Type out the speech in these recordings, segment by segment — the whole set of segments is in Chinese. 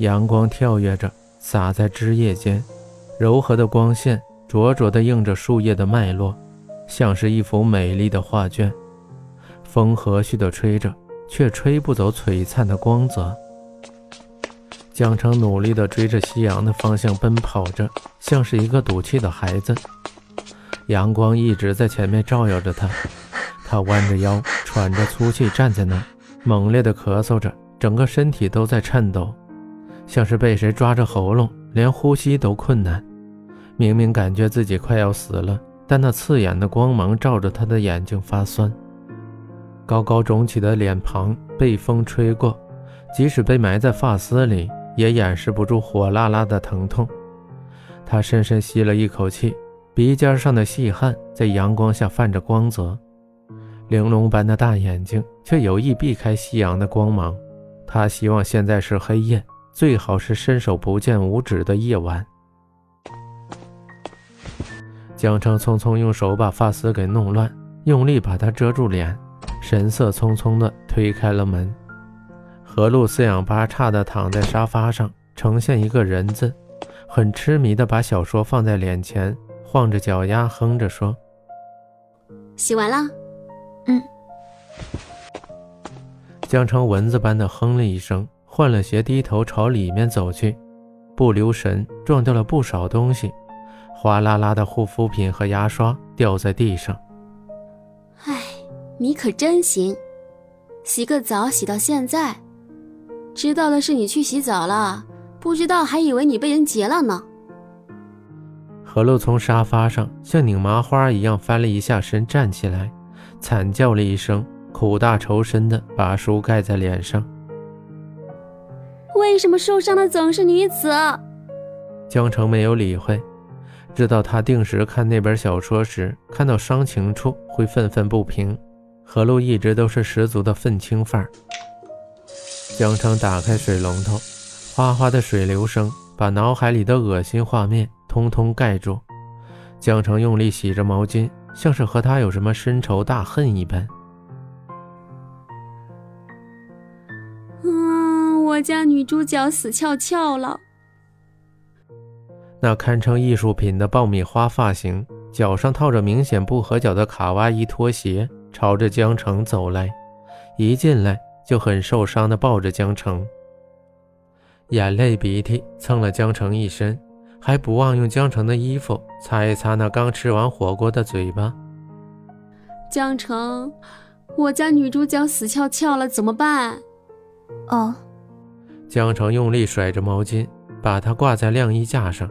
阳光跳跃着洒在枝叶间，柔和的光线灼灼地映着树叶的脉络，像是一幅美丽的画卷。风和煦地吹着，却吹不走璀璨的光泽。江城努力地追着夕阳的方向奔跑着，像是一个赌气的孩子。阳光一直在前面照耀着他，他弯着腰，喘着粗气站在那儿，猛烈地咳嗽着，整个身体都在颤抖，像是被谁抓着喉咙，连呼吸都困难。明明感觉自己快要死了，但那刺眼的光芒照着他的眼睛发酸。高高肿起的脸庞被风吹过，即使被埋在发丝里，也掩饰不住火辣辣的疼痛。他深深吸了一口气。鼻尖上的细汗在阳光下泛着光泽，玲珑般的大眼睛却有意避开夕阳的光芒。他希望现在是黑夜，最好是伸手不见五指的夜晚。江澄匆匆用手把发丝给弄乱，用力把它遮住脸，神色匆匆地推开了门。何露四仰八叉地躺在沙发上，呈现一个人字，很痴迷地把小说放在脸前。晃着脚丫，哼着说：“洗完了。”“嗯。”江澄蚊子般的哼了一声，换了鞋，低头朝里面走去，不留神撞掉了不少东西，哗啦啦的护肤品和牙刷掉在地上。哎，你可真行，洗个澡洗到现在，知道的是你去洗澡了，不知道还以为你被人劫了呢。何露从沙发上像拧麻花一样翻了一下身，站起来，惨叫了一声，苦大仇深的把书盖在脸上。为什么受伤的总是女子？江城没有理会，知道他定时看那本小说时，看到伤情处会愤愤不平。何露一直都是十足的愤青范儿。江城打开水龙头，哗哗的水流声把脑海里的恶心画面。通通盖住，江城用力洗着毛巾，像是和他有什么深仇大恨一般。嗯，我家女主角死翘翘了。那堪称艺术品的爆米花发型，脚上套着明显不合脚的卡哇伊拖鞋，朝着江城走来，一进来就很受伤的抱着江城，眼泪鼻涕蹭了江城一身。还不忘用江城的衣服擦一擦那刚吃完火锅的嘴巴。江城，我家女主角死翘翘了，怎么办？哦。江城用力甩着毛巾，把它挂在晾衣架上。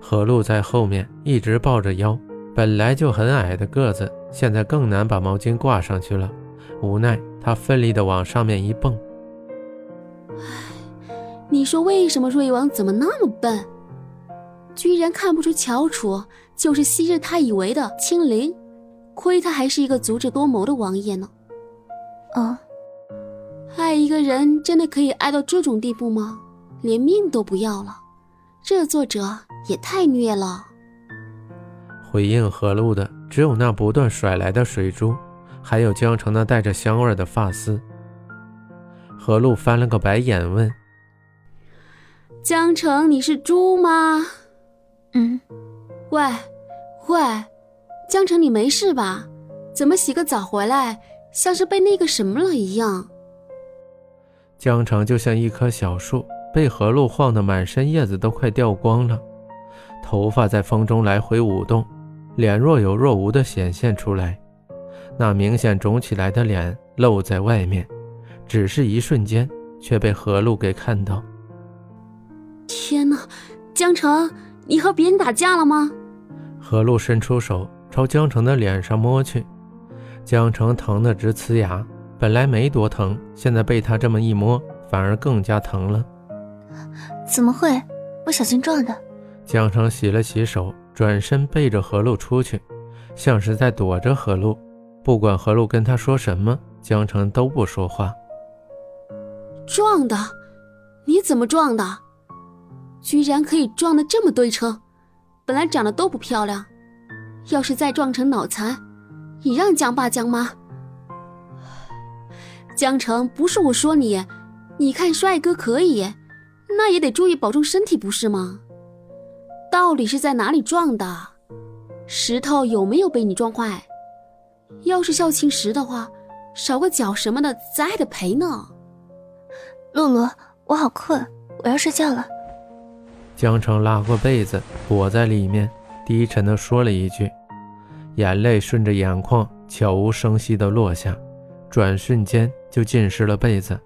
何露在后面一直抱着腰，本来就很矮的个子，现在更难把毛巾挂上去了。无奈，他奋力地往上面一蹦。唉，你说为什么瑞王怎么那么笨？居然看不出乔楚就是昔日他以为的青灵，亏他还是一个足智多谋的王爷呢。啊，爱一个人真的可以爱到这种地步吗？连命都不要了，这作者也太虐了。回应何露的只有那不断甩来的水珠，还有江城那带着香味的发丝。何露翻了个白眼问：“江城，你是猪吗？”嗯，喂，喂，江城，你没事吧？怎么洗个澡回来，像是被那个什么了一样？江城就像一棵小树，被河路晃得满身叶子都快掉光了，头发在风中来回舞动，脸若有若无的显现出来，那明显肿起来的脸露在外面，只是一瞬间，却被何路给看到。天哪，江城！你和别人打架了吗？何露伸出手朝江城的脸上摸去，江城疼得直呲牙。本来没多疼，现在被他这么一摸，反而更加疼了。怎么会？不小心撞的。江城洗了洗手，转身背着何露出去，像是在躲着何露。不管何露跟他说什么，江城都不说话。撞的？你怎么撞的？居然可以撞得这么对称，本来长得都不漂亮，要是再撞成脑残，你让江爸江妈。江城不是我说你，你看帅哥可以，那也得注意保重身体，不是吗？到底是在哪里撞的？石头有没有被你撞坏？要是校庆石的话，少个脚什么的，咱还得赔呢。露露，我好困，我要睡觉了。江城拉过被子裹在里面，低沉地说了一句，眼泪顺着眼眶悄无声息的落下，转瞬间就浸湿了被子。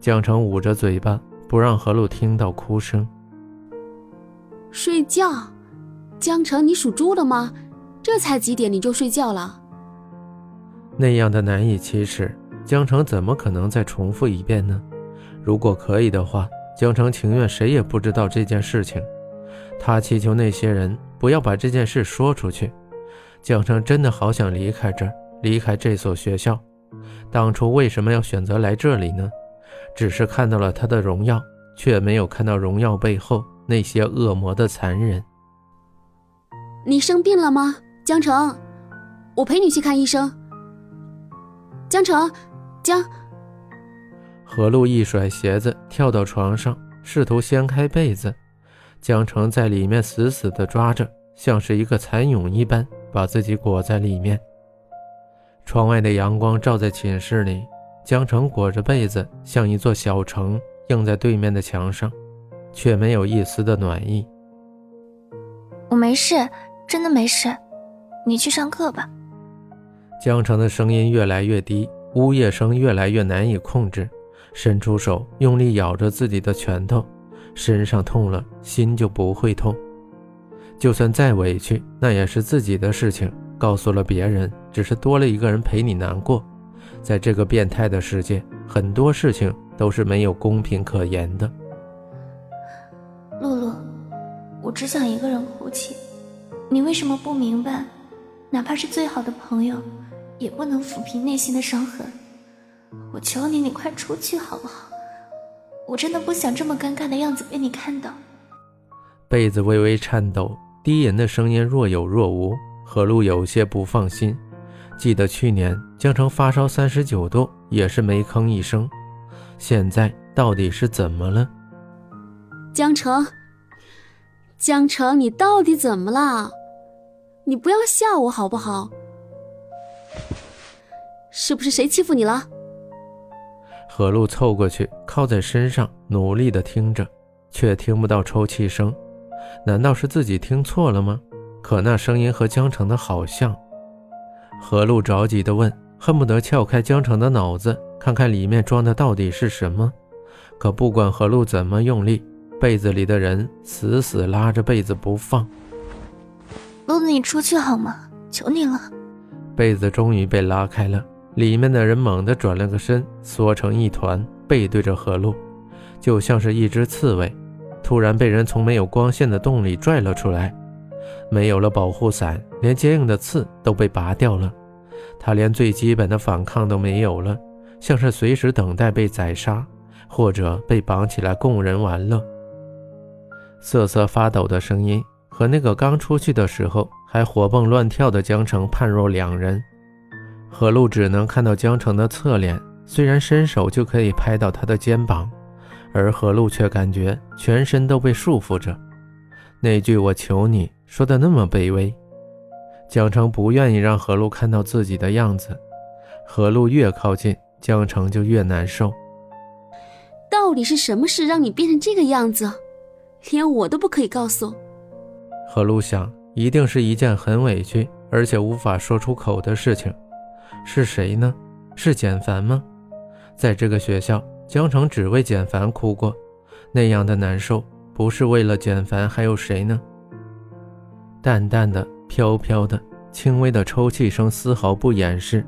江城捂着嘴巴，不让何露听到哭声。睡觉？江城，你属猪的吗？这才几点你就睡觉了？那样的难以启齿，江城怎么可能再重复一遍呢？如果可以的话，江城情愿谁也不知道这件事情。他祈求那些人不要把这件事说出去。江城真的好想离开这儿，离开这所学校。当初为什么要选择来这里呢？只是看到了他的荣耀，却没有看到荣耀背后那些恶魔的残忍。你生病了吗，江城？我陪你去看医生。江城，江何露一甩鞋子，跳到床上，试图掀开被子。江城在里面死死地抓着，像是一个蚕蛹一般，把自己裹在里面。窗外的阳光照在寝室里，江城裹着被子，像一座小城，映在对面的墙上，却没有一丝的暖意。我没事，真的没事，你去上课吧。江城的声音越来越低，呜咽声越来越难以控制，伸出手用力咬着自己的拳头。身上痛了，心就不会痛。就算再委屈，那也是自己的事情。告诉了别人，只是多了一个人陪你难过。在这个变态的世界，很多事情都是没有公平可言的。露露，我只想一个人哭泣。你为什么不明白？哪怕是最好的朋友。也不能抚平内心的伤痕，我求你，你快出去好不好？我真的不想这么尴尬的样子被你看到。被子微微颤抖，低吟的声音若有若无。何露有些不放心，记得去年江城发烧三十九度，也是没吭一声。现在到底是怎么了？江城，江城，你到底怎么了？你不要吓我好不好？是不是谁欺负你了？何露凑过去，靠在身上，努力的听着，却听不到抽泣声。难道是自己听错了吗？可那声音和江城的好像。何露着急的问，恨不得撬开江城的脑子，看看里面装的到底是什么。可不管何露怎么用力，被子里的人死死拉着被子不放。露露，你出去好吗？求你了。被子终于被拉开了。里面的人猛地转了个身，缩成一团，背对着何露，就像是一只刺猬，突然被人从没有光线的洞里拽了出来。没有了保护伞，连坚硬的刺都被拔掉了，他连最基本的反抗都没有了，像是随时等待被宰杀，或者被绑起来供人玩乐。瑟瑟发抖的声音和那个刚出去的时候还活蹦乱跳的江城判若两人。何露只能看到江城的侧脸，虽然伸手就可以拍到他的肩膀，而何露却感觉全身都被束缚着。那句“我求你”说的那么卑微，江城不愿意让何璐看到自己的样子。何璐越靠近，江城就越难受。到底是什么事让你变成这个样子？连我都不可以告诉。何璐想，一定是一件很委屈而且无法说出口的事情。是谁呢？是简凡吗？在这个学校，江城只为简凡哭过，那样的难受，不是为了简凡，还有谁呢？淡淡的、飘飘的、轻微的抽泣声丝毫不掩饰，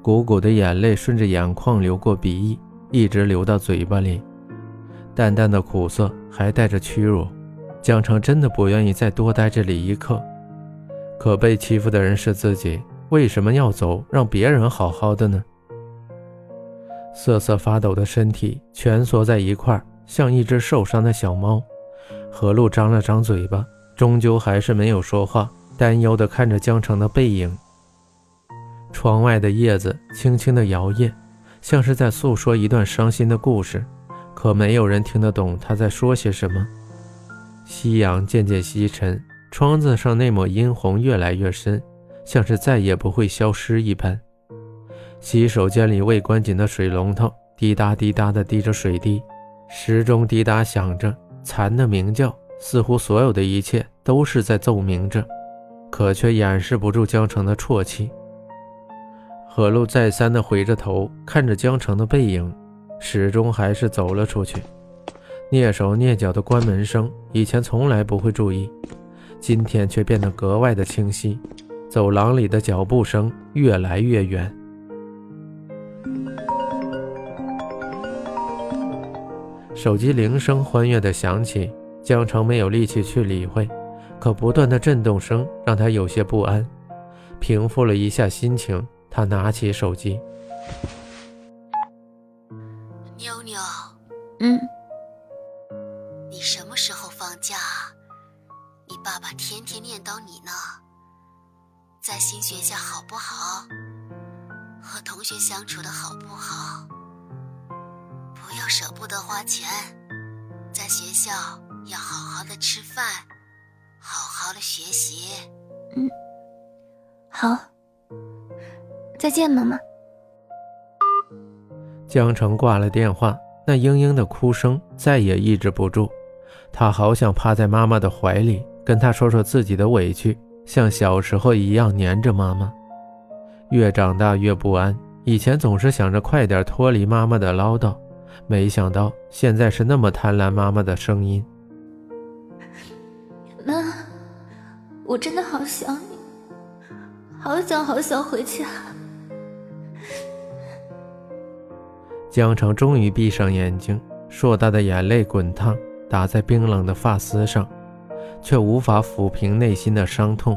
鼓鼓的眼泪顺着眼眶流过鼻翼，一直流到嘴巴里，淡淡的苦涩，还带着屈辱。江城真的不愿意再多待这里一刻，可被欺负的人是自己。为什么要走，让别人好好的呢？瑟瑟发抖的身体蜷缩在一块，像一只受伤的小猫。何露张了张嘴巴，终究还是没有说话，担忧地看着江城的背影。窗外的叶子轻轻地摇曳，像是在诉说一段伤心的故事。可没有人听得懂他在说些什么。夕阳渐渐西沉，窗子上那抹殷红越来越深，像是再也不会消失一般。洗手间里未关紧的水龙头滴答滴答地滴着水滴，时钟滴答响着，蚕的鸣叫，似乎所有的一切都是在奏鸣着，可却掩饰不住江城的啜泣。何露再三地回着头看着江城的背影，始终还是走了出去。蹑手蹑脚的关门声，以前从来不会注意，今天却变得格外的清晰。走廊里的脚步声越来越远。手机铃声欢悦地响起，江城没有力气去理会，可不断的震动声让他有些不安。平复了一下心情，他拿起手机。妞妞，嗯，你什么时候放假？你爸爸天天念叨你呢。在新学校好不好？和同学相处的好不好？不要舍不得花钱，在学校要好好的吃饭，好好的学习。嗯，好，再见，妈妈。江城挂了电话，那嘤嘤的哭声再也抑制不住，他好想趴在妈妈的怀里，跟她说说自己的委屈，像小时候一样黏着妈妈。越长大越不安，以前总是想着快点脱离妈妈的唠叨。没想到现在是那么贪婪妈妈的声音，妈，我真的好想你，好想好想回家。江城终于闭上眼睛，硕大的眼泪滚烫，打在冰冷的发丝上，却无法抚平内心的伤痛。